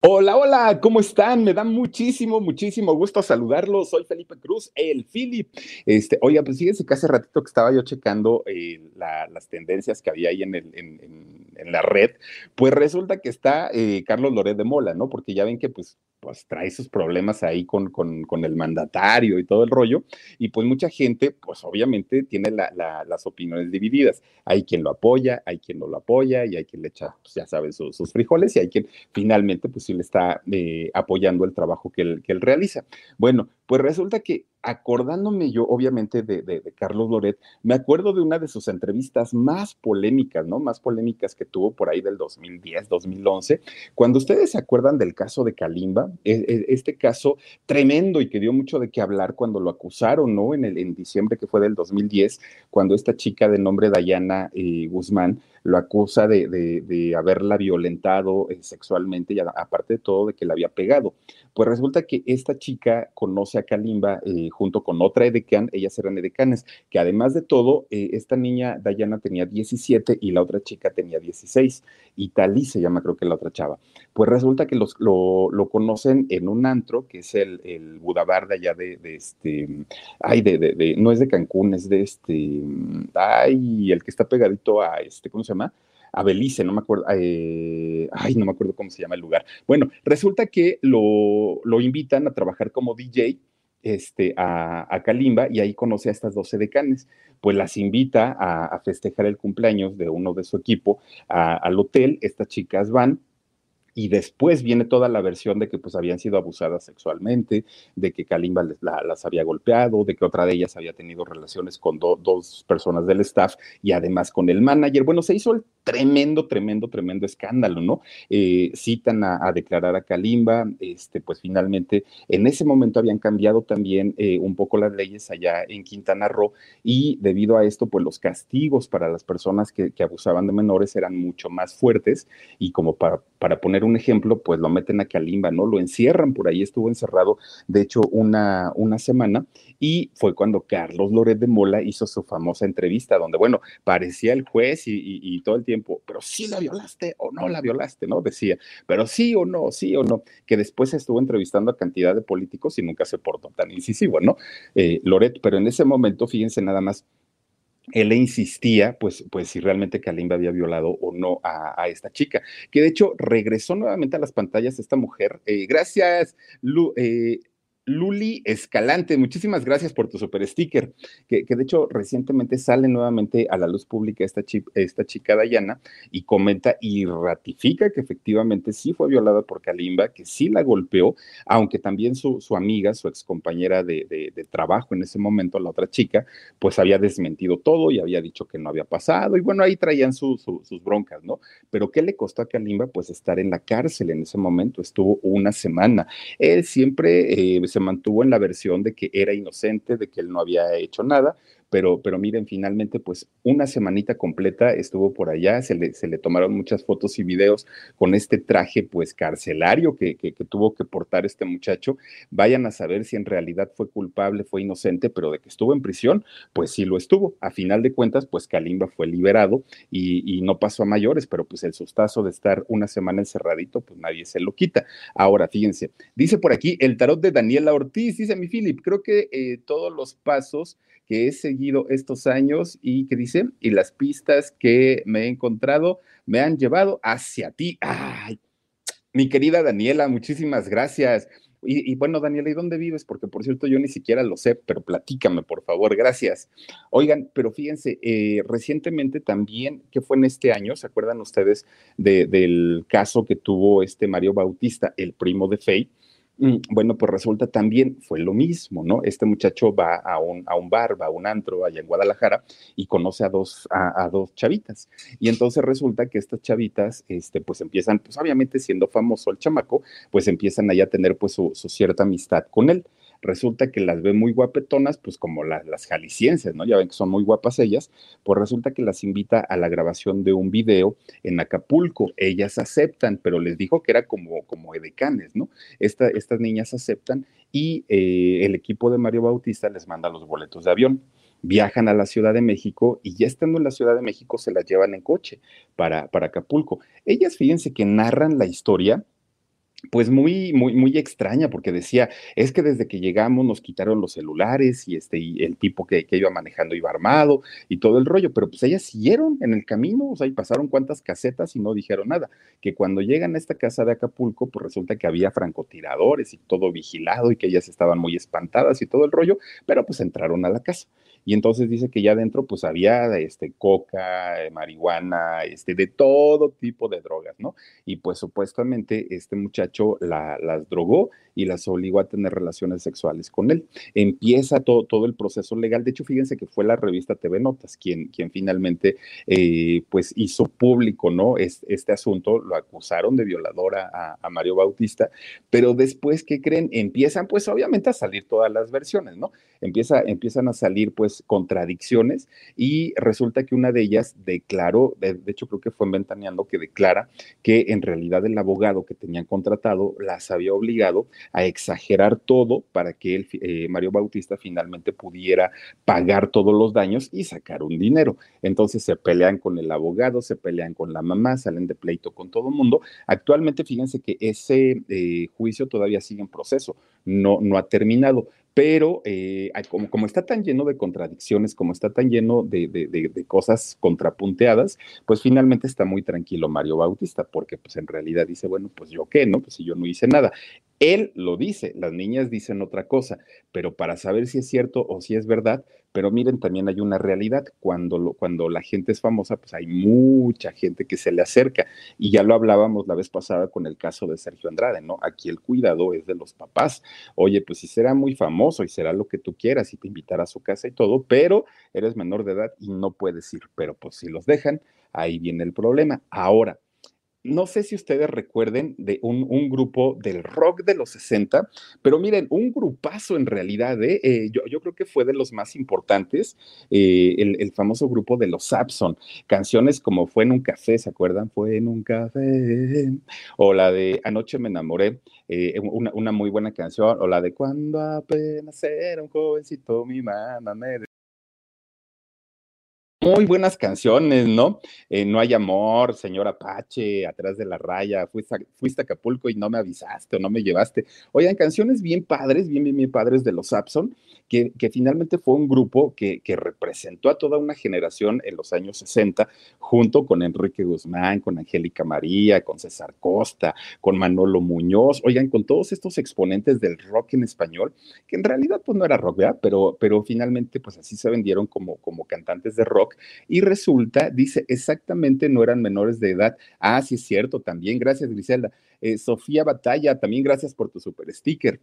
Hola, hola, ¿cómo están? Me da muchísimo, muchísimo gusto saludarlos. Soy Felipe Cruz, el Philip. Este, oiga, pues fíjense que hace ratito que estaba yo checando eh, las tendencias que había ahí en, la red, pues resulta que está eh, Carlos Loret de Mola, ¿no? Porque ya ven que pues, pues trae sus problemas ahí con, con, el mandatario y todo el rollo, y pues mucha gente, pues obviamente tiene las opiniones divididas. Hay quien lo apoya, hay quien no lo apoya, y hay quien le echa, pues ya saben, sus frijoles, y hay quien finalmente, pues le está eh, apoyando el trabajo que él, que él realiza. Bueno, pues resulta que acordándome yo, obviamente, de, Carlos Loret, me acuerdo de una de sus entrevistas más polémicas, ¿no? Más polémicas que tuvo por ahí del 2010, 2011, cuando ustedes se acuerdan del caso de Kalimba, e, e, este caso tremendo y que dio mucho de qué hablar cuando lo acusaron, ¿no? En, el, en diciembre que fue del 2010, cuando esta chica de nombre Dayana eh, Guzmán lo acusa de, haberla violentado eh, sexualmente y aparte de todo de que la había pegado. Pues resulta que esta chica conoce a Kalimba eh, junto con otra edecán, ellas eran edecanes, que además de todo, eh, esta niña Dayana tenía 17 y la otra chica tenía 16, y Talí se llama creo que la otra chava. Pues resulta que los, lo, conocen en un antro, que es el, el Budabar de allá de, este, ay, de, de, no es de Cancún, es de este, ay, el que está pegadito a este, ¿cómo se llama? A Belice, no me acuerdo, eh, ay, no me acuerdo cómo se llama el lugar. Bueno, resulta que lo, lo invitan a trabajar como DJ este, a, a, Kalimba y ahí conoce a estas 12 decanes. Pues las invita a, festejar el cumpleaños de uno de su equipo al hotel. Estas chicas van, y después viene toda la versión de que pues habían sido abusadas sexualmente, de que Kalimba las había golpeado, de que otra de ellas había tenido relaciones con dos personas del staff y además con el manager. Bueno, se hizo el tremendo, tremendo, tremendo escándalo, ¿no? Eh, citan a, declarar a Kalimba, este, pues finalmente en ese momento habían cambiado también eh, un poco las leyes allá en Quintana Roo y debido a esto, pues los castigos para las personas que, abusaban de menores eran mucho más fuertes y como para, para poner un ejemplo, pues lo meten a Kalimba, ¿no? Lo encierran, por ahí estuvo encerrado, de hecho, una, una semana, y fue cuando Carlos Loret de Mola hizo su famosa entrevista, donde, bueno, parecía el juez y, todo el tiempo, pero sí la violaste o no la violaste, ¿no? Decía, pero sí o no, sí o no, que después estuvo entrevistando a cantidad de políticos y nunca se portó tan incisivo, ¿no? Eh, Loret, pero en ese momento, fíjense nada más, él le insistía, pues, pues si realmente Kalimba había violado o no a, esta chica, que de hecho regresó nuevamente a las pantallas esta mujer. Eh, gracias, Lu, eh, Luli Escalante, muchísimas gracias por tu super sticker, que, de hecho recientemente sale nuevamente a la luz pública esta, chica Dayana y comenta y ratifica que efectivamente sí fue violada por Kalimba, que sí la golpeó, aunque también su, amiga, su excompañera de, de, trabajo en ese momento, la otra chica, pues había desmentido todo y había dicho que no había pasado y bueno, ahí traían sus broncas, ¿no? Pero ¿qué le costó a Kalimba? Pues estar en la cárcel en ese momento, estuvo una semana. Él siempre eh, se mantuvo en la versión de que era inocente, de que él no había hecho nada, pero, pero miren, finalmente, pues una semanita completa estuvo por allá, se le, se le tomaron muchas fotos y videos con este traje, pues carcelario que, que, tuvo que portar este muchacho. Vayan a saber si en realidad fue culpable, fue inocente, pero de que estuvo en prisión, pues sí lo estuvo. A final de cuentas, pues Kalimba fue liberado y, y no pasó a mayores, pero pues el sustazo de estar una semana encerradito, pues nadie se lo quita. Ahora, fíjense, dice por aquí el tarot de Daniela Ortiz, dice mi Philip, creo que eh, todos los pasos que he seguido estos años y que dice, y las pistas que me he encontrado me han llevado hacia ti. Ay, mi querida Daniela, muchísimas gracias. Y, bueno, Daniela, ¿y dónde vives? Porque por cierto, yo ni siquiera lo sé, pero platícame, por favor, gracias. Oigan, pero fíjense, eh, recientemente también, que fue en este año, ¿se acuerdan ustedes del caso que tuvo este Mario Bautista, el primo de Faye? Mm, bueno, pues resulta también fue lo mismo, ¿no? Este muchacho va a un, a un bar, a un antro allá en Guadalajara y conoce a dos, a, dos chavitas. Y entonces resulta que estas chavitas, este, pues empiezan, pues obviamente siendo famoso el chamaco, pues empiezan ahí a tener pues su cierta amistad con él resulta que las ve muy guapetonas, pues como las jaliscienses, ¿no? Ya ven que son muy guapas ellas, pues resulta que las invita a la grabación de un video en Acapulco. Ellas aceptan, pero les dijo que era como, como edecanes, ¿no? estas niñas aceptan y eh, el equipo de Mario Bautista les manda los boletos de avión viajan a la Ciudad de México y ya estando en la Ciudad de México se las llevan en coche para, para Acapulco. Ellas, fíjense que narran la historia pues muy, muy, muy extraña, porque decía, es que desde que llegamos nos quitaron los celulares y este, y el tipo que, que, iba manejando iba armado y todo el rollo, pero pues ellas siguieron en el camino, o sea, y pasaron cuantas casetas y no dijeron nada, que cuando llegan a esta casa de Acapulco, pues resulta que había francotiradores y todo vigilado y que ellas estaban muy espantadas y todo el rollo, pero pues entraron a la casa y entonces dice que ya adentro pues había este, coca, eh, marihuana, este, de todo tipo de drogas, ¿no? Y pues supuestamente este muchacho la, las drogó y las obligó a tener relaciones sexuales con él. Empieza todo, todo el proceso legal. De hecho, fíjense que fue la revista TV Notas quien, quien finalmente eh, pues hizo público, ¿no? este asunto, lo acusaron de violadora a, a Mario Bautista, pero después, ¿qué creen? Empiezan pues obviamente a salir todas las versiones, ¿no? Empieza, empiezan a salir pues contradicciones y resulta que una de ellas declaró, de, hecho creo que fue en Ventaneando, que declara que en realidad el abogado que tenían contratado las había obligado a exagerar todo para que el, eh, Mario Bautista finalmente pudiera pagar todos los daños y sacar un dinero. Entonces se pelean con el abogado, se pelean con la mamá, salen de pleito con todo el mundo. Actualmente fíjense que ese eh, juicio todavía sigue en proceso, no, no ha terminado pero eh, como, como, está tan lleno de contradicciones, como está tan lleno de, de, de, cosas contrapunteadas, pues finalmente está muy tranquilo Mario Bautista, porque pues en realidad dice, bueno, pues yo qué, ¿no? Pues si yo no hice nada. Él lo dice, las niñas dicen otra cosa, pero para saber si es cierto o si es verdad, pero miren, también hay una realidad, cuando, lo, cuando la gente es famosa, pues hay mucha gente que se le acerca, y ya lo hablábamos la vez pasada con el caso de Sergio Andrade, ¿no? Aquí el cuidado es de los papás, oye, pues si será muy famoso y será lo que tú quieras y te invitará a su casa y todo, pero eres menor de edad y no puedes ir, pero pues si los dejan, ahí viene el problema. Ahora, no sé si ustedes recuerden de un, grupo del rock de los 60, pero miren, un grupazo en realidad, ¿eh? Eh, yo, creo que fue de los más importantes, eh, el, famoso grupo de los Sapson, canciones como Fue en un café, ¿se acuerdan? Fue en un café, o la de Anoche me enamoré, una, una, muy buena canción, o la de Cuando apenas era un jovencito, mi mamá me muy buenas canciones, ¿no? Eh, no hay amor, señor Apache, atrás de la raya, fuiste a, fuiste a, Acapulco y no me avisaste o no me llevaste. Oigan, canciones bien padres, bien, bien, bien padres de los Sapson, que, que finalmente fue un grupo que, que, representó a toda una generación en los años 60, junto con Enrique Guzmán, con Angélica María, con César Costa, con Manolo Muñoz, oigan, con todos estos exponentes del rock en español, que en realidad pues no era rock, ¿verdad? Pero, pero finalmente pues así se vendieron como, como cantantes de rock y resulta, dice, exactamente no eran menores de edad. Ah, sí es cierto, también, gracias Griselda. Eh, Sofía Batalla, también gracias por tu super sticker.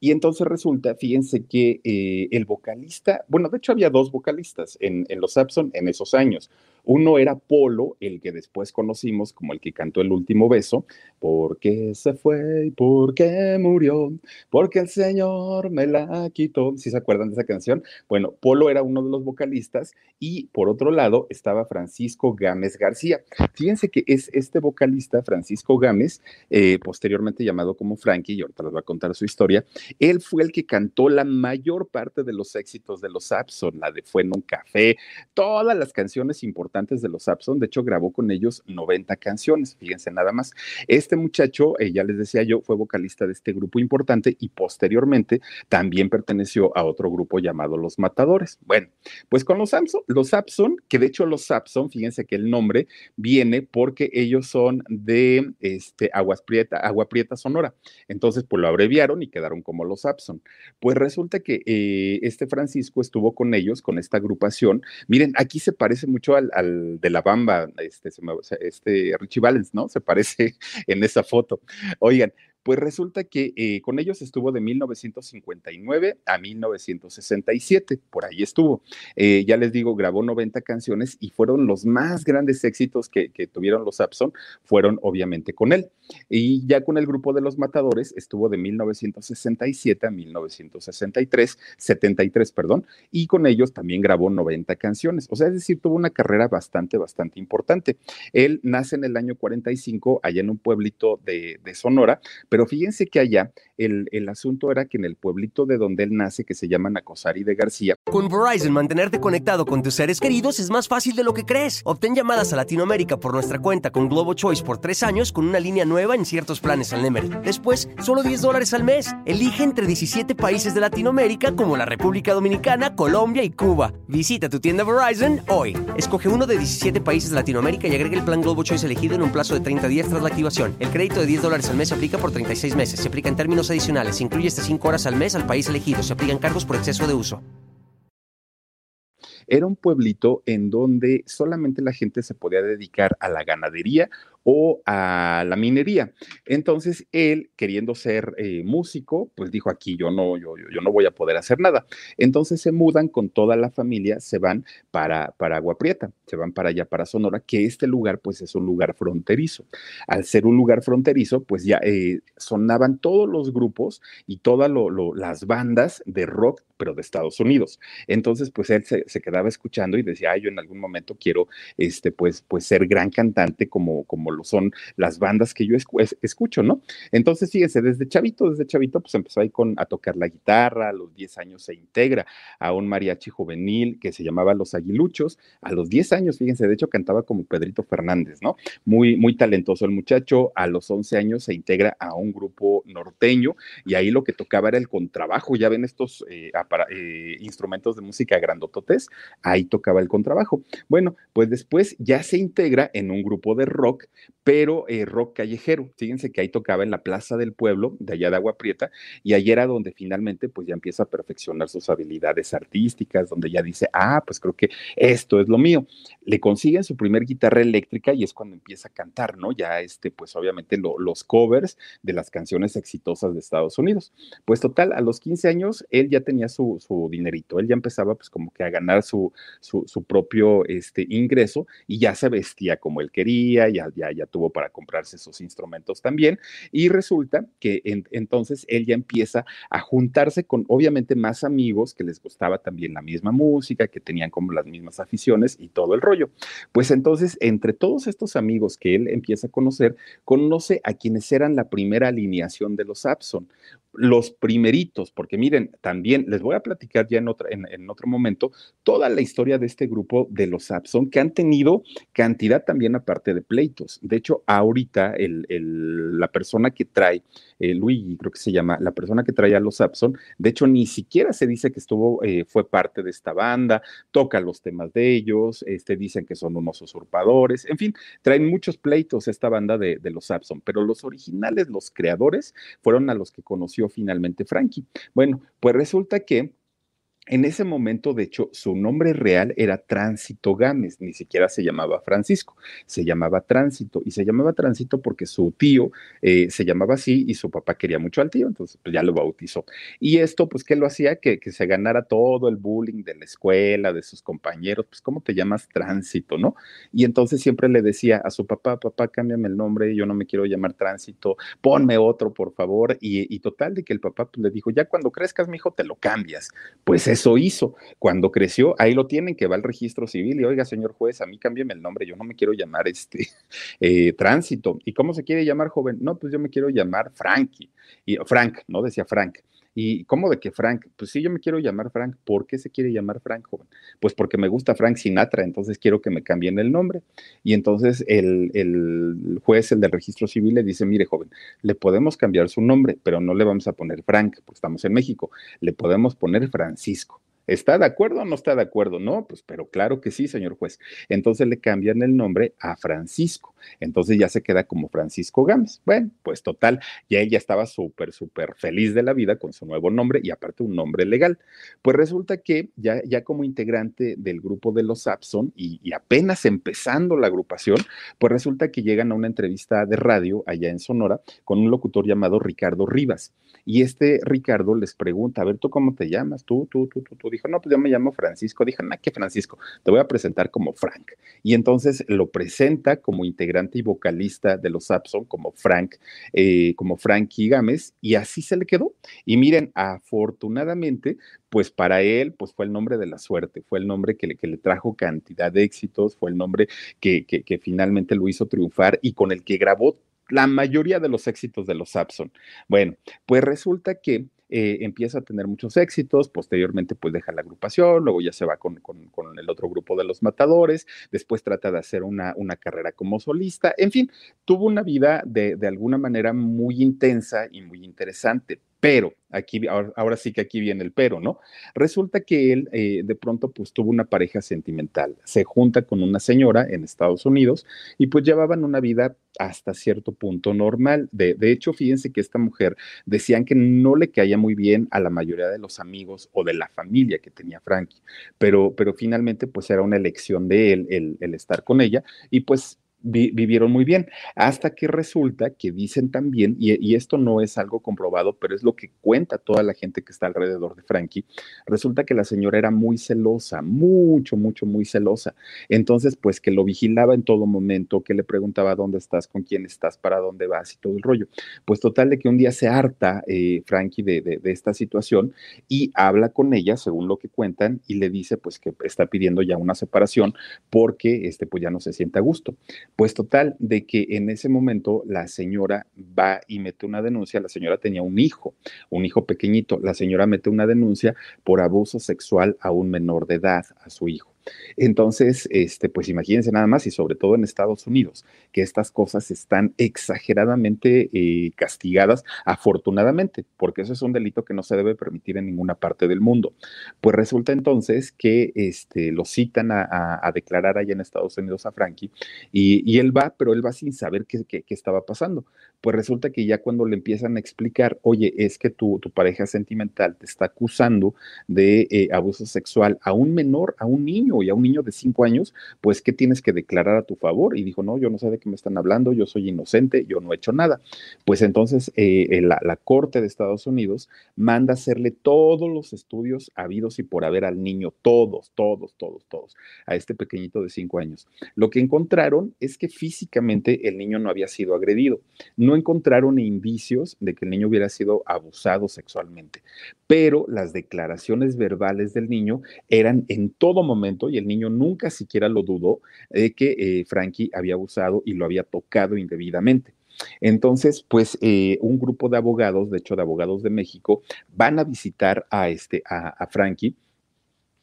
Y entonces resulta, fíjense que eh, el vocalista, bueno, de hecho había dos vocalistas en, en los Sapson en esos años. Uno era Polo, el que después conocimos como el que cantó el último beso, porque se fue y porque murió, porque el Señor me la quitó. ¿Sí se acuerdan de esa canción? Bueno, Polo era uno de los vocalistas y por otro lado estaba Francisco Gámez García. Fíjense que es este vocalista, Francisco Gámez, eh, posteriormente llamado como Frankie, y ahorita les voy a contar su historia, él fue el que cantó la mayor parte de los éxitos de los Sapson, la de Fue en un café, todas las canciones importantes de los Sapson, de hecho grabó con ellos 90 canciones, fíjense nada más. Este muchacho, eh, ya les decía yo, fue vocalista de este grupo importante y posteriormente también perteneció a otro grupo llamado Los Matadores. Bueno, pues con los Sapson, los Sapson, que de hecho los Sapson, fíjense que el nombre viene porque ellos son de este, Aguas Prieta, Agua Prieta Sonora. Entonces, pues lo abreviaron y quedaron como los Sapson. Pues resulta que eh, este Francisco estuvo con ellos, con esta agrupación. Miren, aquí se parece mucho al, de la Bamba, este, este Richie Valens, ¿no? Se parece en esa foto. Oigan, pues resulta que eh, con ellos estuvo de 1959 a 1967, por ahí estuvo. Eh, ya les digo, grabó 90 canciones y fueron los más grandes éxitos que, tuvieron los Abson, fueron obviamente con él. Y ya con el grupo de los Matadores estuvo de 1967 a 1963, 73, perdón, y con ellos también grabó 90 canciones. O sea, es decir, tuvo una carrera bastante, bastante importante. Él nace en el año 45 allá en un pueblito de, Sonora, pero fíjense que allá el, el, asunto era que en el pueblito de donde él nace, que se llama Nacosari de García. Con Verizon, mantenerte conectado con tus seres queridos es más fácil de lo que crees. Obtén llamadas a Latinoamérica por nuestra cuenta con Globo Choice por tres años con una línea nueva en ciertos planes al Nemer. Después, solo 10 dólares al mes. Elige entre 17 países de Latinoamérica como la República Dominicana, Colombia y Cuba. Visita tu tienda Verizon hoy. Escoge uno de 17 países de Latinoamérica y agrega el plan Globo Choice elegido en un plazo de 30 días tras la activación. El crédito de 10 dólares al mes aplica por 36 meses. Se aplica en términos adicionales. Se incluye hasta 5 horas al mes al país elegido. Se aplican cargos por exceso de uso. Era un pueblito en donde solamente la gente se podía dedicar a la ganadería o a la minería. Entonces él, queriendo ser eh, músico, pues dijo aquí yo no, yo, no voy a poder hacer nada. Entonces se mudan con toda la familia, se van para, para Agua Prieta, se van para allá, para Sonora, que este lugar pues es un lugar fronterizo. Al ser un lugar fronterizo, pues ya eh, sonaban todos los grupos y todas las bandas de rock, pero de Estados Unidos. Entonces pues él se, quedaba escuchando y decía, yo en algún momento quiero, este, pues, pues ser gran cantante como, como son las bandas que yo escucho, ¿no? Entonces, fíjense, desde chavito, desde chavito, pues empezó ahí con, a tocar la guitarra, a los 10 años se integra a un mariachi juvenil que se llamaba Los Aguiluchos, a los 10 años, fíjense, de hecho cantaba como Pedrito Fernández, ¿no? Muy, muy talentoso el muchacho, a los 11 años se integra a un grupo norteño y ahí lo que tocaba era el contrabajo, ya ven estos eh, eh, instrumentos de música grandototes, ahí tocaba el contrabajo. Bueno, pues después ya se integra en un grupo de rock pero eh, rock callejero. Fíjense que ahí tocaba en la Plaza del Pueblo, de allá de Agua Prieta, y ahí era donde finalmente pues ya empieza a perfeccionar sus habilidades artísticas, donde ya dice, ah, pues creo que esto es lo mío. Le consiguen su primer guitarra eléctrica y es cuando empieza a cantar, ¿no? Ya este, pues obviamente los covers de las canciones exitosas de Estados Unidos. Pues total, a los 15 años él ya tenía su, su dinerito, él ya empezaba pues como que a ganar su, su, propio este, ingreso y ya se vestía como él quería, ya, ya ya tuvo para comprarse esos instrumentos también. Y resulta que entonces él ya empieza a juntarse con obviamente más amigos que les gustaba también la misma música, que tenían como las mismas aficiones y todo el rollo. Pues entonces, entre todos estos amigos que él empieza a conocer, conoce a quienes eran la primera alineación de los Abson los primeritos, porque miren, también les voy a platicar ya en, otra, en, otro momento toda la historia de este grupo de los Abson, que han tenido cantidad también aparte de pleitos. De hecho, ahorita el, la persona que trae, eh, Luigi creo que se llama, la persona que trae a los Abson, de hecho ni siquiera se dice que estuvo, eh, fue parte de esta banda, toca los temas de ellos, este, dicen que son unos usurpadores, en fin, traen muchos pleitos esta banda de, de los Abson, pero los originales, los creadores, fueron a los que conoció finalmente Frankie. Bueno, pues resulta que en ese momento, de hecho, su nombre real era Tránsito Gámez, ni siquiera se llamaba Francisco, se llamaba Tránsito, y se llamaba Tránsito porque su tío eh, se llamaba así y su papá quería mucho al tío, entonces pues, ya lo bautizó. Y esto, pues, ¿qué lo hacía? Que, se ganara todo el bullying de la escuela, de sus compañeros, pues, ¿cómo te llamas Tránsito, no? Y entonces siempre le decía a su papá, papá, cámbiame el nombre, yo no me quiero llamar Tránsito, ponme otro, por favor, y, y total de que el papá pues, le dijo, ya cuando crezcas, mi hijo, te lo cambias. Pues es eso hizo. Cuando creció, ahí lo tienen, que va al registro civil y, oiga, señor juez, a mí cámbiame el nombre, yo no me quiero llamar este eh, tránsito. ¿Y cómo se quiere llamar joven? No, pues yo me quiero llamar Frankie. Y Frank, ¿no? Decía Frank. ¿Y cómo de que Frank? Pues sí, yo me quiero llamar Frank. ¿Por qué se quiere llamar Frank, joven? Pues porque me gusta Frank Sinatra, entonces quiero que me cambien el nombre. Y entonces el, el, juez, el del registro civil, le dice, mire, joven, le podemos cambiar su nombre, pero no le vamos a poner Frank, porque estamos en México. Le podemos poner Francisco. ¿Está de acuerdo o no está de acuerdo? No, pues, pero claro que sí, señor juez. Entonces le cambian el nombre a Francisco. Entonces ya se queda como Francisco Gámez. Bueno, pues total, ya ella estaba súper, súper feliz de la vida con su nuevo nombre y aparte un nombre legal. Pues resulta que ya, ya como integrante del grupo de los Sapson y, y apenas empezando la agrupación, pues resulta que llegan a una entrevista de radio allá en Sonora con un locutor llamado Ricardo Rivas. Y este Ricardo les pregunta, a ver, ¿tú cómo te llamas? Tú, tú, tú, tú, tú. Dijo, no, pues yo me llamo Francisco. Dijo, no, ¿qué Francisco? Te voy a presentar como Frank. Y entonces lo presenta como integrante y vocalista de los Sapson, como Frank, eh, como Frankie Gámez, y así se le quedó. Y miren, afortunadamente, pues para él, pues fue el nombre de la suerte, fue el nombre que le, que le trajo cantidad de éxitos, fue el nombre que, que, que finalmente lo hizo triunfar y con el que grabó la mayoría de los éxitos de los Sapson. Bueno, pues resulta que eh, empieza a tener muchos éxitos, posteriormente pues deja la agrupación, luego ya se va con, con, con el otro grupo de los Matadores, después trata de hacer una, una carrera como solista, en fin, tuvo una vida de, de alguna manera muy intensa y muy interesante, pero, aquí, ahora, ahora, sí que aquí viene el pero, ¿no? Resulta que él eh, de pronto pues tuvo una pareja sentimental, se junta con una señora en Estados Unidos y pues llevaban una vida hasta cierto punto normal. De, de hecho, fíjense que esta mujer decían que no le caía muy bien a la mayoría de los amigos o de la familia que tenía Frankie, pero, pero finalmente pues era una elección de él el, el estar con ella y pues vi, vivieron muy bien, hasta que resulta que dicen también, y, y, esto no es algo comprobado, pero es lo que cuenta toda la gente que está alrededor de Frankie, resulta que la señora era muy celosa, mucho, mucho, muy celosa. Entonces, pues que lo vigilaba en todo momento, que le preguntaba dónde estás, con quién estás, para dónde vas y todo el rollo. Pues total de que un día se harta eh, Frankie de, de, de esta situación y habla con ella, según lo que cuentan, y le dice pues que está pidiendo ya una separación porque este pues ya no se siente a gusto. Pues total, de que en ese momento la señora va y mete una denuncia, la señora tenía un hijo, un hijo pequeñito, la señora mete una denuncia por abuso sexual a un menor de edad, a su hijo. Entonces, este, pues imagínense nada más, y sobre todo en Estados Unidos, que estas cosas están exageradamente eh, castigadas, afortunadamente, porque eso es un delito que no se debe permitir en ninguna parte del mundo. Pues resulta entonces que este, lo citan a, declarar allá en Estados Unidos a Frankie, y, y, él va, pero él va sin saber qué, qué, qué, estaba pasando. Pues resulta que ya cuando le empiezan a explicar, oye, es que tu, tu pareja sentimental te está acusando de eh, abuso sexual a un menor, a un niño, y a un niño de cinco años, pues, ¿qué tienes que declarar a tu favor? Y dijo, no, yo no sé de qué me están hablando, yo soy inocente, yo no he hecho nada. Pues entonces eh, la, la, Corte de Estados Unidos manda hacerle todos los estudios habidos y por haber al niño, todos, todos, todos, todos, a este pequeñito de cinco años. Lo que encontraron es que físicamente el niño no había sido agredido. No encontraron indicios de que el niño hubiera sido abusado sexualmente, pero las declaraciones verbales del niño eran en todo momento, y el niño nunca siquiera lo dudó, de que eh, Frankie había abusado y lo había tocado indebidamente. Entonces, pues eh, un grupo de abogados, de hecho de abogados de México, van a visitar a, este, a, a Frankie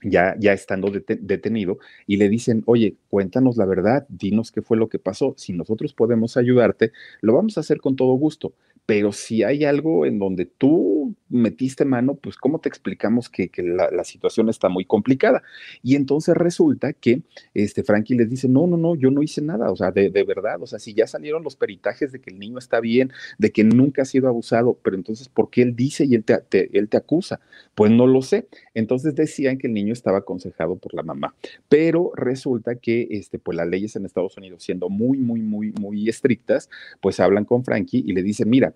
ya, ya estando detenido, y le dicen, oye, cuéntanos la verdad, dinos qué fue lo que pasó, si nosotros podemos ayudarte, lo vamos a hacer con todo gusto, pero si hay algo en donde tú metiste mano, pues cómo te explicamos que, que la, situación está muy complicada. Y entonces resulta que este Frankie les dice, no, no, no, yo no hice nada, o sea, de, de, verdad, o sea, si ya salieron los peritajes de que el niño está bien, de que nunca ha sido abusado, pero entonces, ¿por qué él dice y él te, te, él te acusa? Pues no lo sé. Entonces decían que el niño estaba aconsejado por la mamá, pero resulta que este, pues las leyes en Estados Unidos, siendo muy, muy, muy, muy estrictas, pues hablan con Frankie y le dicen, mira,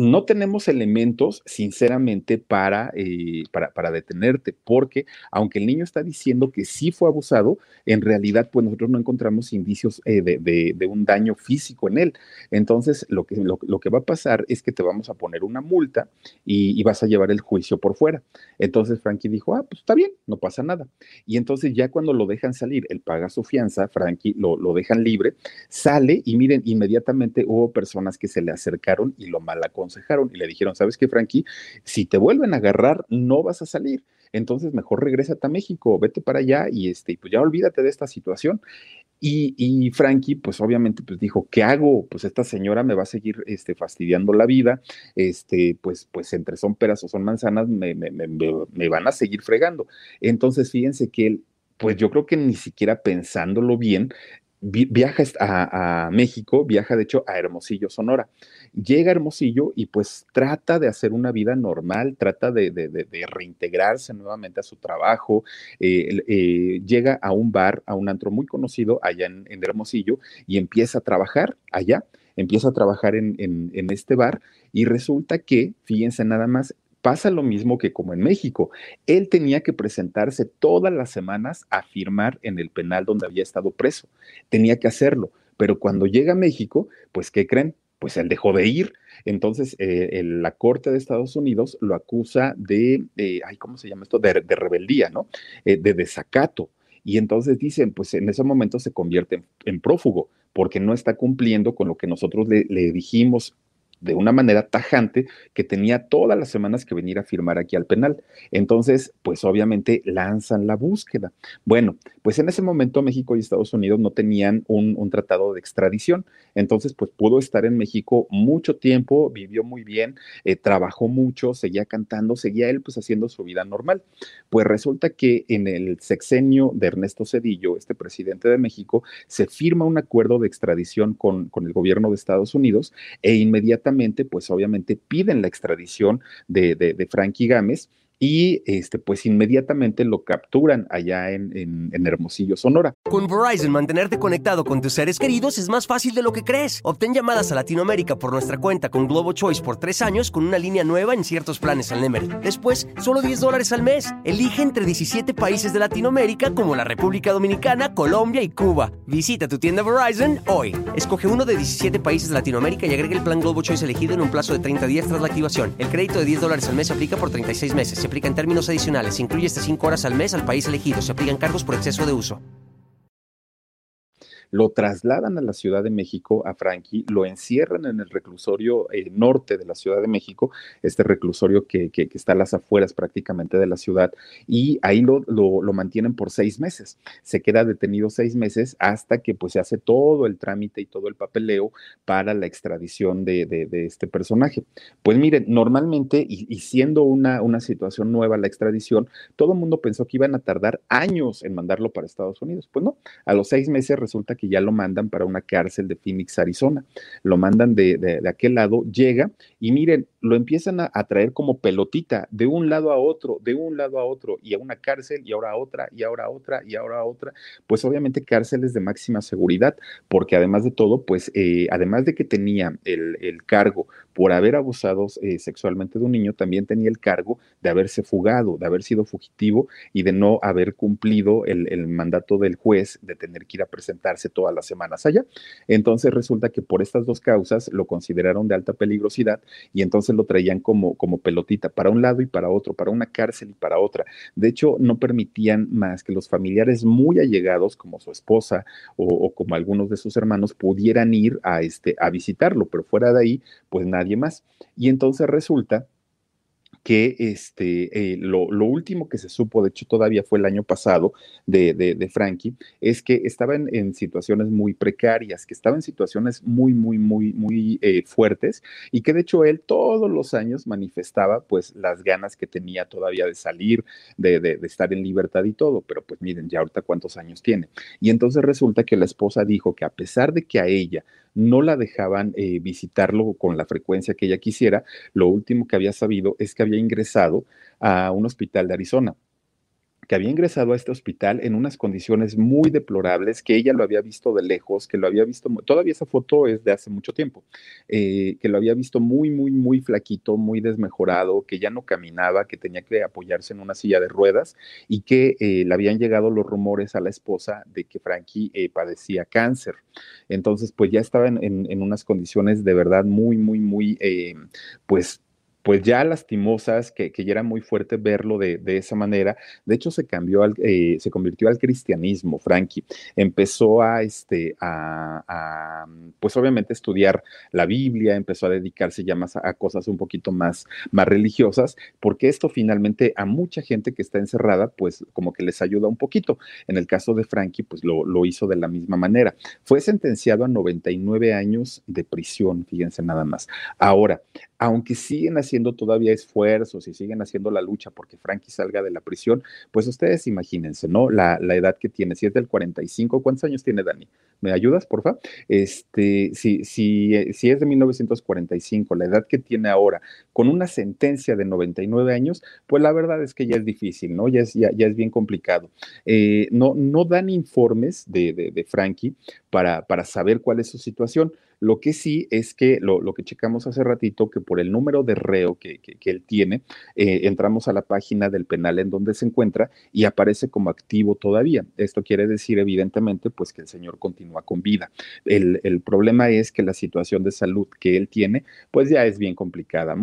no tenemos elementos, sinceramente, para, eh, para, para, detenerte, porque aunque el niño está diciendo que sí fue abusado, en realidad, pues nosotros no encontramos indicios eh, de, de, un daño físico en él. Entonces, lo que, lo, que va a pasar es que te vamos a poner una multa y, y, vas a llevar el juicio por fuera. Entonces, Frankie dijo, ah, pues está bien, no pasa nada. Y entonces, ya cuando lo dejan salir, él paga su fianza, Frankie lo, lo dejan libre, sale y miren, inmediatamente hubo personas que se le acercaron y lo malaconsejaron y le dijeron, ¿sabes qué, Frankie? Si te vuelven a agarrar, no vas a salir. Entonces, mejor regrésate a México, vete para allá y este, pues ya olvídate de esta situación. Y, Frankie, pues obviamente, pues dijo, ¿qué hago? Pues esta señora me va a seguir este, fastidiando la vida, este, pues, pues entre son peras o son manzanas, me, me, me van a seguir fregando. Entonces, fíjense que él pues yo creo que ni siquiera pensándolo bien, viaja a, México, viaja de hecho a Hermosillo, Sonora. Llega a Hermosillo y pues trata de hacer una vida normal, trata de, reintegrarse nuevamente a su trabajo, eh, eh, llega a un bar, a un antro muy conocido allá en, Hermosillo y empieza a trabajar allá, empieza a trabajar en, en este bar y resulta que, fíjense nada más, pasa lo mismo que como en México. Él tenía que presentarse todas las semanas a firmar en el penal donde había estado preso. Tenía que hacerlo. Pero cuando llega a México, pues, ¿qué creen? Pues él dejó de ir. Entonces, eh, la Corte de Estados Unidos lo acusa de, ay, ¿cómo se llama esto? De, rebeldía, ¿no? Eh, de desacato. Y entonces dicen, pues en ese momento se convierte en, prófugo porque no está cumpliendo con lo que nosotros le dijimos de una manera tajante que tenía todas las semanas que venir a firmar aquí al penal. Entonces, pues obviamente lanzan la búsqueda. Bueno, pues en ese momento México y Estados Unidos no tenían un, tratado de extradición. Entonces, pues pudo estar en México mucho tiempo, vivió muy bien, eh, trabajó mucho, seguía cantando, seguía él pues haciendo su vida normal. Pues resulta que en el sexenio de Ernesto Cedillo, este presidente de México, se firma un acuerdo de extradición con, con el gobierno de Estados Unidos e inmediatamente pues obviamente piden la extradición de, de, de Frankie Gámez y este, pues inmediatamente lo capturan allá en, en, Hermosillo, Sonora. Con Verizon, mantenerte conectado con tus seres queridos es más fácil de lo que crees. Obtén llamadas a Latinoamérica por nuestra cuenta con Globo Choice por tres años con una línea nueva en ciertos planes al Nemer. Después, solo 10 dólares al mes. Elige entre 17 países de Latinoamérica como la República Dominicana, Colombia y Cuba. Visita tu tienda Verizon hoy. Escoge uno de 17 países de Latinoamérica y agrega el plan Globo Choice elegido en un plazo de 30 días tras la activación. El crédito de 10 dólares al mes aplica por 36 meses aplica en términos adicionales. Se incluye hasta 5 horas al mes al país elegido. Se aplican cargos por exceso de uso lo trasladan a la Ciudad de México, a Frankie, lo encierran en el reclusorio eh, norte de la Ciudad de México, este reclusorio que, está a las afueras prácticamente de la ciudad, y ahí lo, lo, mantienen por seis meses. Se queda detenido seis meses hasta que pues se hace todo el trámite y todo el papeleo para la extradición de, de, este personaje. Pues miren, normalmente, y, siendo una, una situación nueva la extradición, todo el mundo pensó que iban a tardar años en mandarlo para Estados Unidos. Pues no, a los seis meses resulta que ya lo mandan para una cárcel de Phoenix, Arizona. Lo mandan de, de, aquel lado, llega y miren, lo empiezan a, traer como pelotita de un lado a otro, de un lado a otro, y a una cárcel, y ahora a otra, y ahora a otra, y ahora a otra. Pues obviamente cárceles de máxima seguridad, porque además de todo, pues eh, además de que tenía el, el cargo por haber abusado eh, sexualmente de un niño, también tenía el cargo de haberse fugado, de haber sido fugitivo y de no haber cumplido el, el mandato del juez de tener que ir a presentarse todas las semanas allá. Entonces resulta que por estas dos causas lo consideraron de alta peligrosidad y entonces lo traían como, como pelotita para un lado y para otro, para una cárcel y para otra. De hecho, no permitían más que los familiares muy allegados, como su esposa o, como algunos de sus hermanos, pudieran ir a, este, a visitarlo, pero fuera de ahí, pues nadie más. Y entonces resulta que este, eh, lo, último que se supo, de hecho todavía fue el año pasado de, de, Frankie, es que estaba en, situaciones muy precarias, que estaba en situaciones muy, muy, muy, muy eh, fuertes y que de hecho él todos los años manifestaba pues las ganas que tenía todavía de salir, de, de, estar en libertad y todo, pero pues miren, ya ahorita cuántos años tiene. Y entonces resulta que la esposa dijo que a pesar de que a ella no la dejaban eh, visitarlo con la frecuencia que ella quisiera. Lo último que había sabido es que había ingresado a un hospital de Arizona que había ingresado a este hospital en unas condiciones muy deplorables, que ella lo había visto de lejos, que lo había visto, todavía esa foto es de hace mucho tiempo, eh, que lo había visto muy, muy, muy flaquito, muy desmejorado, que ya no caminaba, que tenía que apoyarse en una silla de ruedas y que eh, le habían llegado los rumores a la esposa de que Frankie eh, padecía cáncer. Entonces, pues ya estaba en, en, unas condiciones de verdad muy, muy, muy, pues pues ya lastimosas, que, ya era muy fuerte verlo de, esa manera. De hecho, se cambió, al, eh, se convirtió al cristianismo, Frankie. Empezó a, este, a, pues obviamente estudiar la Biblia, empezó a dedicarse ya más a, cosas un poquito más, más religiosas, porque esto finalmente a mucha gente que está encerrada, pues como que les ayuda un poquito. En el caso de Frankie, pues lo, lo hizo de la misma manera. Fue sentenciado a 99 años de prisión, fíjense nada más. Ahora, aunque siguen haciendo todavía esfuerzos y siguen haciendo la lucha porque Frankie salga de la prisión, pues ustedes imagínense, ¿no? La, edad que tiene, si es del 45, ¿cuántos años tiene Dani? ¿Me ayudas, porfa? Este, si, si, si es de 1945, la edad que tiene ahora, con una sentencia de 99 años, pues la verdad es que ya es difícil, ¿no? Ya es, ya, bien complicado. Eh, no, no dan informes de, Frankie para saber cuál es su situación. Lo que sí es que lo, que checamos hace ratito, que por el número de reo que, él tiene, eh, entramos a la página del penal en donde se encuentra y aparece como activo todavía. Esto quiere decir, evidentemente, pues que el señor continúa con vida. El, el problema es que la situación de salud que él tiene, pues ya es bien complicada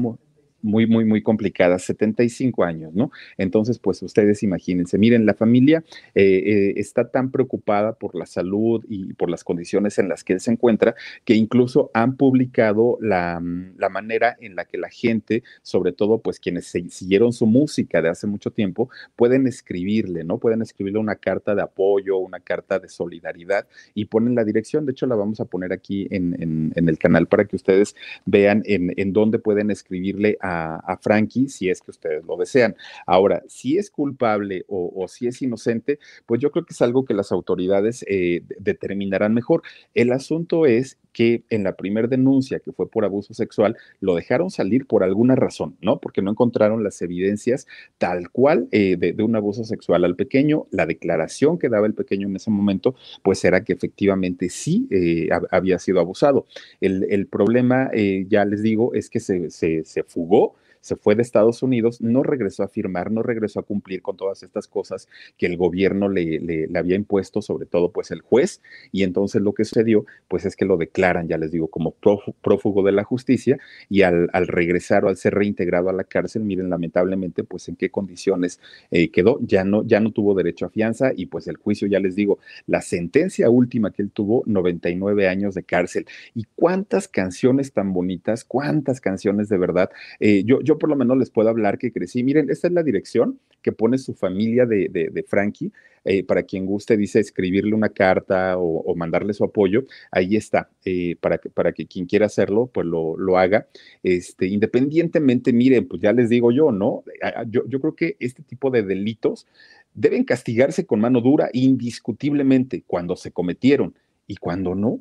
muy, muy complicada, 75 años, ¿no? Entonces, pues ustedes imagínense, miren, la familia eh, eh, está tan preocupada por la salud y por las condiciones en las que él se encuentra, que incluso han publicado la, mm, la manera en la que la gente, sobre todo, pues quienes siguieron su música de hace mucho tiempo, pueden escribirle, ¿no? Pueden escribirle una carta de apoyo, una carta de solidaridad y ponen la dirección. De hecho, la vamos a poner aquí en, en, el canal para que ustedes vean en, en dónde pueden escribirle a a, Frankie si es que ustedes lo desean. Ahora, si es culpable o, si es inocente, pues yo creo que es algo que las autoridades eh, determinarán mejor. El asunto es que en la primera denuncia, que fue por abuso sexual, lo dejaron salir por alguna razón, ¿no? Porque no encontraron las evidencias tal cual eh, de, un abuso sexual al pequeño. La declaración que daba el pequeño en ese momento, pues era que efectivamente sí eh, había sido abusado. El, problema, eh, ya les digo, es que se, se fugó se fue de Estados Unidos, no regresó a firmar, no regresó a cumplir con todas estas cosas que el gobierno le, le, había impuesto, sobre todo pues el juez, y entonces lo que sucedió pues es que lo declaran, ya les digo, como prófugo de la justicia y al, al regresar o al ser reintegrado a la cárcel, miren lamentablemente pues en qué condiciones eh, quedó, ya no, ya no tuvo derecho a fianza y pues el juicio, ya les digo, la sentencia última que él tuvo, 99 años de cárcel. ¿Y cuántas canciones tan bonitas, cuántas canciones de verdad? Eh, yo, yo por lo menos les puedo hablar que crecí. Miren, esta es la dirección que pone su familia de, de, Frankie. Eh, para quien guste, dice escribirle una carta o, mandarle su apoyo, ahí está, eh, para, que, para que quien quiera hacerlo, pues lo, lo, haga. Este, independientemente, miren, pues ya les digo yo, ¿no? Yo, yo creo que este tipo de delitos deben castigarse con mano dura indiscutiblemente cuando se cometieron y cuando no,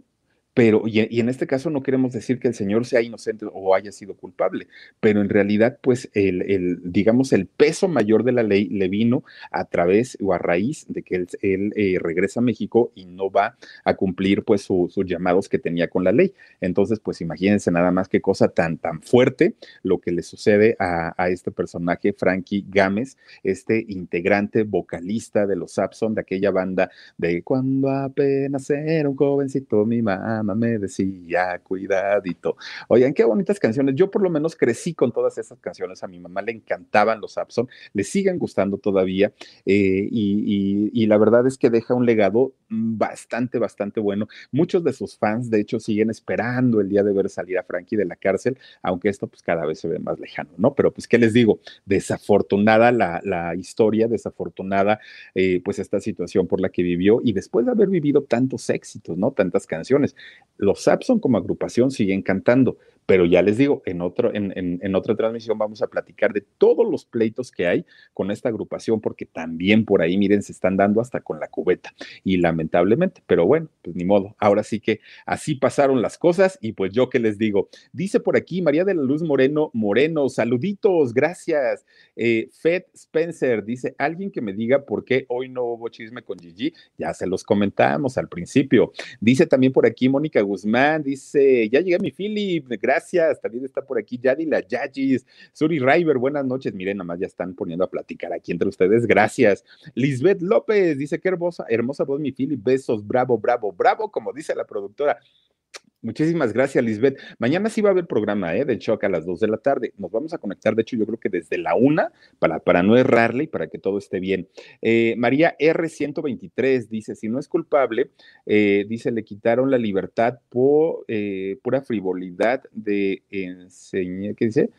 pero, y, en este caso no queremos decir que el señor sea inocente o haya sido culpable, pero en realidad, pues, el, digamos, el peso mayor de la ley le vino a través o a raíz de que él, eh, regresa a México y no va a cumplir, pues, sus llamados que tenía con la ley. Entonces, pues, imagínense nada más qué cosa tan, tan fuerte lo que le sucede a, este personaje, Frankie Gámez, este integrante vocalista de los Sapson, de aquella banda de cuando apenas era un jovencito mi mamá me decía, cuidadito. Oigan, qué bonitas canciones. Yo por lo menos crecí con todas esas canciones. A mi mamá le encantaban los Abson, le siguen gustando todavía. Eh, y, la verdad es que deja un legado bastante, bastante bueno. Muchos de sus fans, de hecho, siguen esperando el día de ver salir a Frankie de la cárcel, aunque esto pues cada vez se ve más lejano, ¿no? Pero pues, ¿qué les digo? Desafortunada la, historia, desafortunada eh, pues esta situación por la que vivió y después de haber vivido tantos éxitos, ¿no? Tantas canciones. Los Sapson como agrupación siguen cantando, pero ya les digo, en, otro, en, en, otra transmisión vamos a platicar de todos los pleitos que hay con esta agrupación, porque también por ahí, miren, se están dando hasta con la cubeta. Y lamentablemente, pero bueno, pues ni modo. Ahora sí que así pasaron las cosas y pues yo que les digo, dice por aquí María de la Luz Moreno, Moreno, saluditos, gracias. Eh, Fed Spencer dice, alguien que me diga por qué hoy no hubo chisme con Gigi, ya se los comentamos al principio. Dice también por aquí Mónica Guzmán, dice, ya llega mi Philip, gracias gracias. También está por aquí Yadila Yagis, Suri River, buenas noches. Miren, nada más ya están poniendo a platicar aquí entre ustedes. Gracias. Lisbeth López dice: Qué hermosa, hermosa voz, mi Philip. Besos, bravo, bravo, bravo, como dice la productora. Muchísimas gracias, Lisbeth. Mañana sí va a haber programa ¿eh? del Shock a las 2 de la tarde. Nos vamos a conectar, de hecho, yo creo que desde la 1 para, para no errarle y para que todo esté bien. Eh, María R123 dice: si no es culpable, eh, dice, le quitaron la libertad por eh, pura frivolidad de enseñar, ¿qué dice?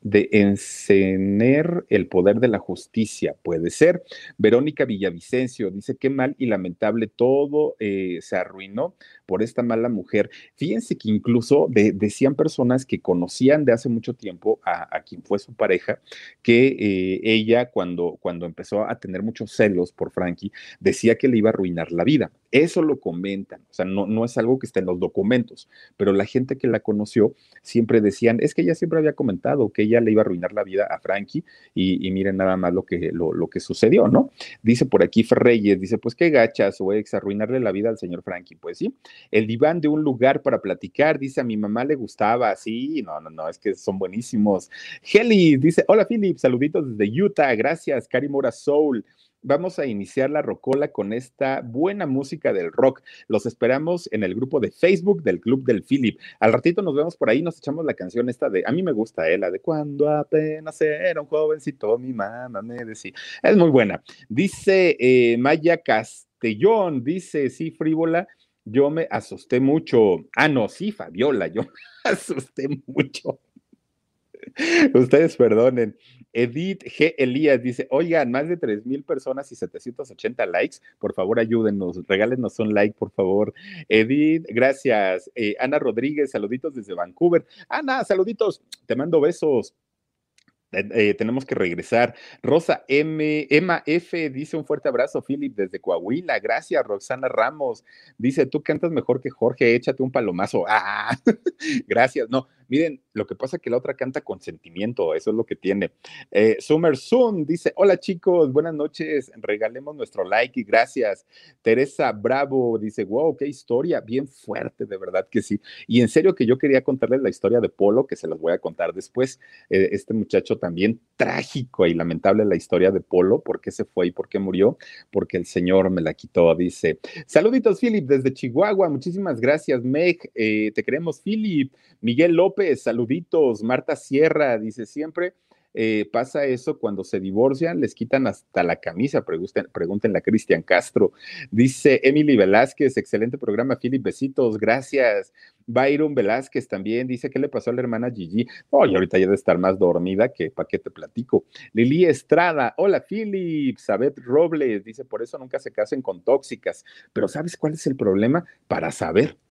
De encener el poder de la justicia, puede ser. Verónica Villavicencio dice, qué mal y lamentable todo eh, se arruinó por esta mala mujer. Fíjense que incluso decían personas que conocían de hace mucho tiempo a, quien fue su pareja, que eh, ella cuando, cuando empezó a tener muchos celos por Frankie, decía que le iba a arruinar la vida. Eso lo comentan, o sea, no, no es algo que esté en los documentos, pero la gente que la conoció siempre decían, es que ella siempre había comentado que ella le iba a arruinar la vida a Frankie y, miren nada más lo que, lo, que sucedió, ¿no? Dice por aquí Ferreyes, dice, pues qué gachas o ex, arruinarle la vida al señor Frankie, pues sí. El diván de un lugar para platicar, dice, a mi mamá le gustaba, sí, no, no, no, es que son buenísimos. Heli dice, hola Philip, saluditos desde Utah, gracias, Cari Mora Soul vamos a iniciar la rocola con esta buena música del rock. Los esperamos en el grupo de Facebook del Club del Philip. Al ratito nos vemos por ahí, nos echamos la canción esta de, a mí me gusta, ¿eh? la de cuando apenas era un jovencito, mi mamá me decía. Es muy buena. Dice eh, Maya Castellón, dice, sí, frívola. Yo me asusté mucho. Ah, no, sí, Fabiola, yo me asusté mucho. Ustedes perdonen. Edith G. Elías dice, oigan, más de 3 mil personas y 780 likes, por favor ayúdenos, regálenos un like, por favor. Edith, gracias. Eh, Ana Rodríguez, saluditos desde Vancouver. Ana, saluditos, te mando besos. Eh, eh, tenemos que regresar. Rosa M, Emma F dice un fuerte abrazo, Philip, desde Coahuila. Gracias, Roxana Ramos. Dice, tú cantas mejor que Jorge, échate un palomazo. Ah, gracias. No, miren, lo que pasa es que la otra canta con sentimiento, eso es lo que tiene. Eh, Summer Zoom dice, hola chicos, buenas noches, regalemos nuestro like y gracias. Teresa Bravo dice, wow, qué historia, bien fuerte, de verdad que sí. Y en serio que yo quería contarles la historia de Polo, que se las voy a contar después. este muchacho también trágico y lamentable la historia de Polo, por qué se fue y por qué murió, porque el Señor me la quitó, dice. Saluditos, Philip, desde Chihuahua, muchísimas gracias, Meg, eh, te queremos, Philip. Miguel López, saluditos, Marta Sierra, dice siempre eh, pasa eso cuando se divorcian, les quitan hasta la camisa, pregúntenle a Cristian Castro. Dice Emily Velázquez, excelente programa, Philip, besitos, gracias. Byron Velázquez también dice, ¿qué le pasó a la hermana Gigi? Oh, ahorita ya debe estar más dormida que para qué te platico. Lili Estrada, hola Philip, Sabet Robles, dice, por eso nunca se casen con tóxicas. Pero ¿sabes cuál es el problema? Para saber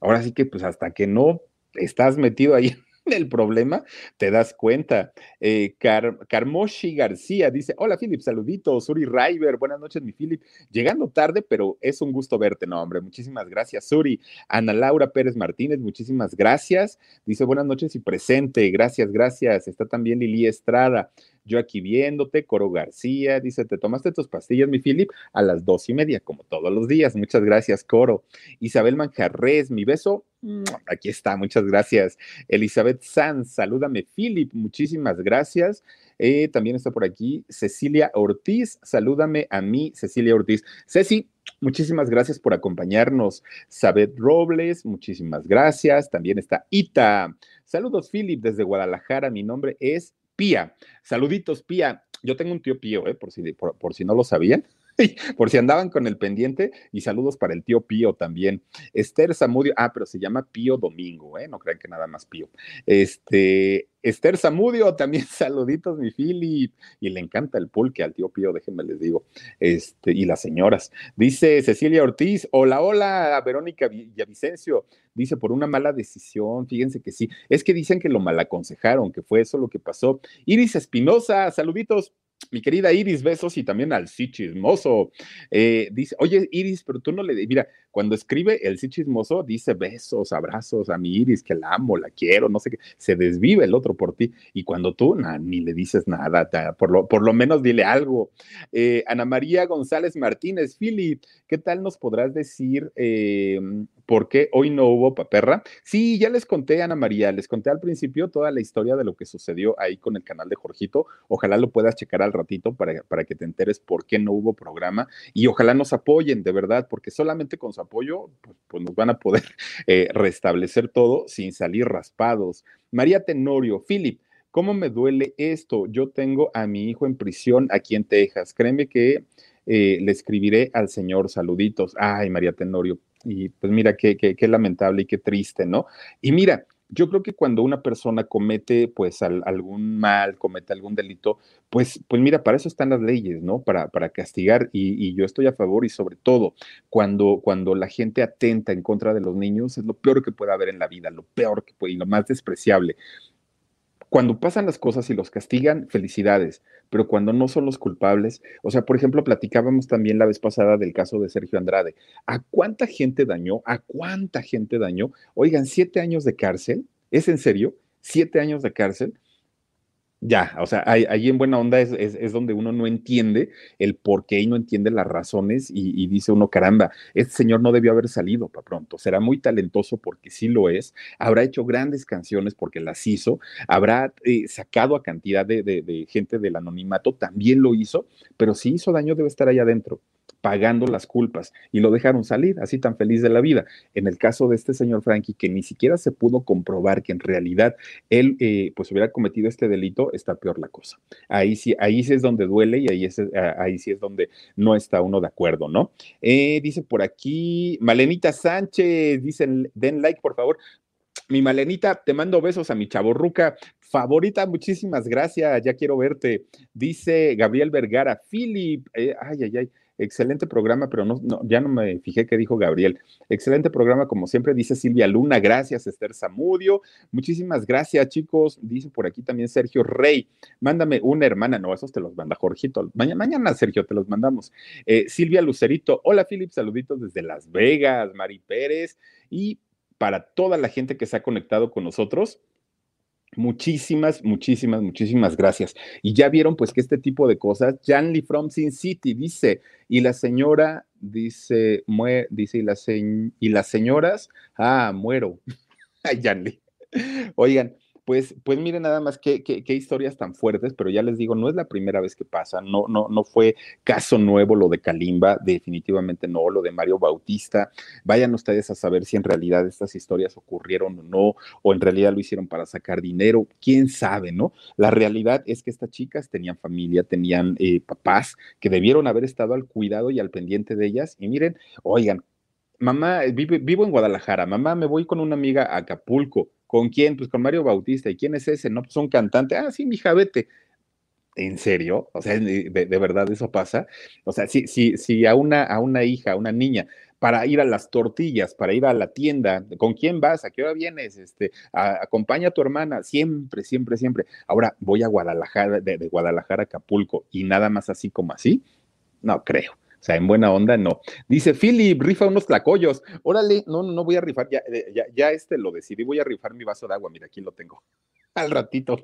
Ahora sí que pues hasta que no estás metido ahí en el problema, te das cuenta. Eh, Carmoshi García dice, hola Philip, saluditos, Suri River, buenas noches mi Philip, llegando tarde, pero es un gusto verte, no hombre, muchísimas gracias Suri. Ana Laura Pérez Martínez, muchísimas gracias, dice buenas noches y presente, gracias, gracias, está también Lili Estrada, yo aquí viéndote, Coro García, dice, te tomaste tus pastillas, mi Philip, a las dos y media, como todos los días. Muchas gracias, Coro. Isabel Manjarres, mi beso, aquí está, muchas gracias. Elizabeth Sanz, salúdame, Philip, muchísimas gracias. Eh, también está por aquí Cecilia Ortiz, salúdame a mí, Cecilia Ortiz. Ceci, muchísimas gracias por acompañarnos. Sabet Robles, muchísimas gracias. También está Ita. Saludos, Philip, desde Guadalajara. Mi nombre es Pía. Saluditos, Pía. Yo tengo un tío Pío, ¿eh? por, si, por, si no lo sabían. Por si andaban con el pendiente, y saludos para el tío Pío también. Esther Zamudio, ah, pero se llama Pío Domingo, ¿eh? No crean que nada más Pío. Este, Esther Zamudio, también saluditos, mi Philip. Y le encanta el pulque al tío Pío, déjenme les digo. Este, y las señoras. Dice Cecilia Ortiz, hola, hola, Verónica Villavicencio. Dice, por una mala decisión, fíjense que sí. Es que dicen que lo mal aconsejaron, que fue eso lo que pasó. Iris Espinosa, saluditos. Mi querida Iris, besos y también al sí chismoso. Eh, dice, oye, Iris, pero tú no le, mira, Cuando escribe el sí chismoso, dice besos, abrazos a mi Iris, que la amo, la quiero, no sé qué. Se desvive el otro por ti. Y cuando tú ni le dices nada, por, lo, por lo menos dile algo. Eh, Ana María González Martínez, Philip, ¿qué tal nos podrás decir eh, por qué hoy no hubo paperra? Sí, ya les conté, Ana María, les conté al principio toda la historia de lo que sucedió ahí con el canal de Jorgito. Ojalá lo puedas checar al ratito para, para que te enteres por qué no hubo programa y ojalá nos apoyen de verdad, porque solamente con su apoyo pues, pues nos van a poder eh, restablecer todo sin salir raspados. María Tenorio, Philip, ¿cómo me duele esto? Yo tengo a mi hijo en prisión aquí en Texas. Créeme que eh, le escribiré al señor saluditos. Ay, María Tenorio. Y pues mira, qué, qué, qué lamentable y qué triste, ¿no? Y mira, yo creo que cuando una persona comete pues algún mal, comete algún delito, pues, pues mira, para eso están las leyes, ¿no? Para, para castigar y, yo estoy a favor y sobre todo cuando, cuando la gente atenta en contra de los niños es lo peor que puede haber en la vida, lo peor que puede y lo más despreciable. Cuando pasan las cosas y los castigan, felicidades, pero cuando no son los culpables, o sea, por ejemplo, platicábamos también la vez pasada del caso de Sergio Andrade. ¿A cuánta gente dañó? ¿A cuánta gente dañó? Oigan, siete años de cárcel, ¿es en serio? Siete años de cárcel ya, o sea, ahí, en buena onda es, donde uno no entiende el por qué y no entiende las razones y, dice uno, caramba, este señor no debió haber salido para pronto, será muy talentoso porque sí lo es, habrá hecho grandes canciones porque las hizo, habrá eh, sacado a cantidad de, de gente del anonimato, también lo hizo, pero si hizo daño debe estar ahí adentro pagando las culpas y lo dejaron salir así tan feliz de la vida. En el caso de este señor Frankie, que ni siquiera se pudo comprobar que en realidad él eh, pues hubiera cometido este delito, está peor la cosa. Ahí sí, ahí sí es donde duele y ahí, es, ahí sí es donde no está uno de acuerdo, ¿no? Eh, dice por aquí, Malenita Sánchez, dicen, den like por favor. Mi Malenita, te mando besos a mi chaborruca favorita, muchísimas gracias, ya quiero verte. Dice Gabriel Vergara, Philip, eh, ay, ay, ay, Excelente programa, pero no, ya no me fijé qué dijo Gabriel. Excelente programa, como siempre, dice Silvia Luna. Gracias, Esther Zamudio. Muchísimas gracias, chicos. Dice por aquí también Sergio Rey. Mándame una hermana. No, esos te los manda Jorgito. Mañana, mañana Sergio, te los mandamos. Eh, Silvia Lucerito. Hola, Philip. Saluditos desde Las Vegas. Mari Pérez. Y para toda la gente que se ha conectado con nosotros, Muchísimas, muchísimas, muchísimas gracias. Y ya vieron pues que este tipo de cosas, Janly from Sin City dice, y la señora dice, mue, dice, y, la y las señoras, ah, muero. Ay, Janly. Oigan, pues, pues miren nada más qué, historias tan fuertes, pero ya les digo, no es la primera vez que pasa, no, no, no fue caso nuevo lo de Kalimba, definitivamente no, lo de Mario Bautista. Vayan ustedes a saber si en realidad estas historias ocurrieron o no, o en realidad lo hicieron para sacar dinero, quién sabe, ¿no? La realidad es que estas chicas tenían familia, tenían eh, papás que debieron haber estado al cuidado y al pendiente de ellas. Y miren, oigan, mamá, vivo en Guadalajara, mamá, me voy con una amiga a Acapulco ¿Con quién? Pues con Mario Bautista. ¿Y quién es ese? No, pues un cantante. Ah, sí, mi vete. ¿En serio? O sea, de, verdad eso pasa. O sea, si, si, si a, una, a una hija, a una niña, para ir a las tortillas, para ir a la tienda, ¿con quién vas? ¿A qué hora vienes? Este, acompaña a tu hermana, siempre, siempre, siempre. Ahora voy a Guadalajara, de, de Guadalajara a Acapulco, y nada más así como así, no creo. O sea, en buena onda, no. Dice Philip, rifa unos tlacoyos. Órale, no, no voy a rifar, ya, eh, ya, ya este lo decidí, voy a rifar mi vaso de agua. Mira, aquí lo tengo. Al ratito.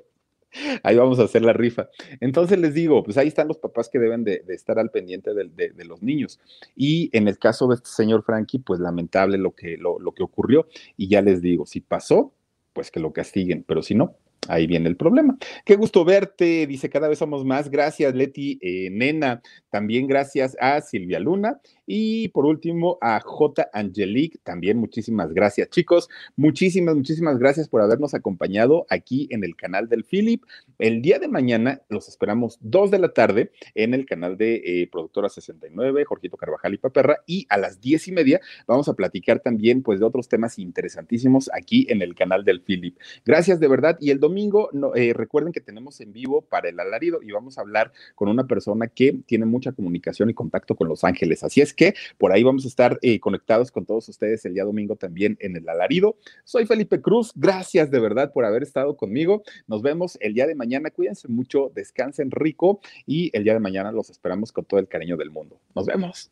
Ahí vamos a hacer la rifa. Entonces les digo, pues ahí están los papás que deben de, estar al pendiente de, los niños. Y en el caso de este señor Frankie, pues lamentable lo que, lo que ocurrió. Y ya les digo, si pasó, pues que lo castiguen, pero si no, Ahí viene el problema. Qué gusto verte, dice, cada vez somos más. Gracias, Leti eh, Nena. También gracias a Silvia Luna. Y por último, a J. Angelique, también muchísimas gracias, chicos. Muchísimas, muchísimas gracias por habernos acompañado aquí en el canal del Philip. El día de mañana los esperamos dos de la tarde en el canal de eh, Productora 69, Jorgito Carvajal y Paperra. Y a las diez y media vamos a platicar también, pues, de otros temas interesantísimos aquí en el canal del Philip. Gracias de verdad. Y el domingo, eh, recuerden que tenemos en vivo para el alarido y vamos a hablar con una persona que tiene mucha comunicación y contacto con Los Ángeles. Así es que por ahí vamos a estar eh, conectados con todos ustedes el día domingo también en el alarido. Soy Felipe Cruz, gracias de verdad por haber estado conmigo. Nos vemos el día de mañana, cuídense mucho, descansen rico y el día de mañana los esperamos con todo el cariño del mundo. Nos vemos.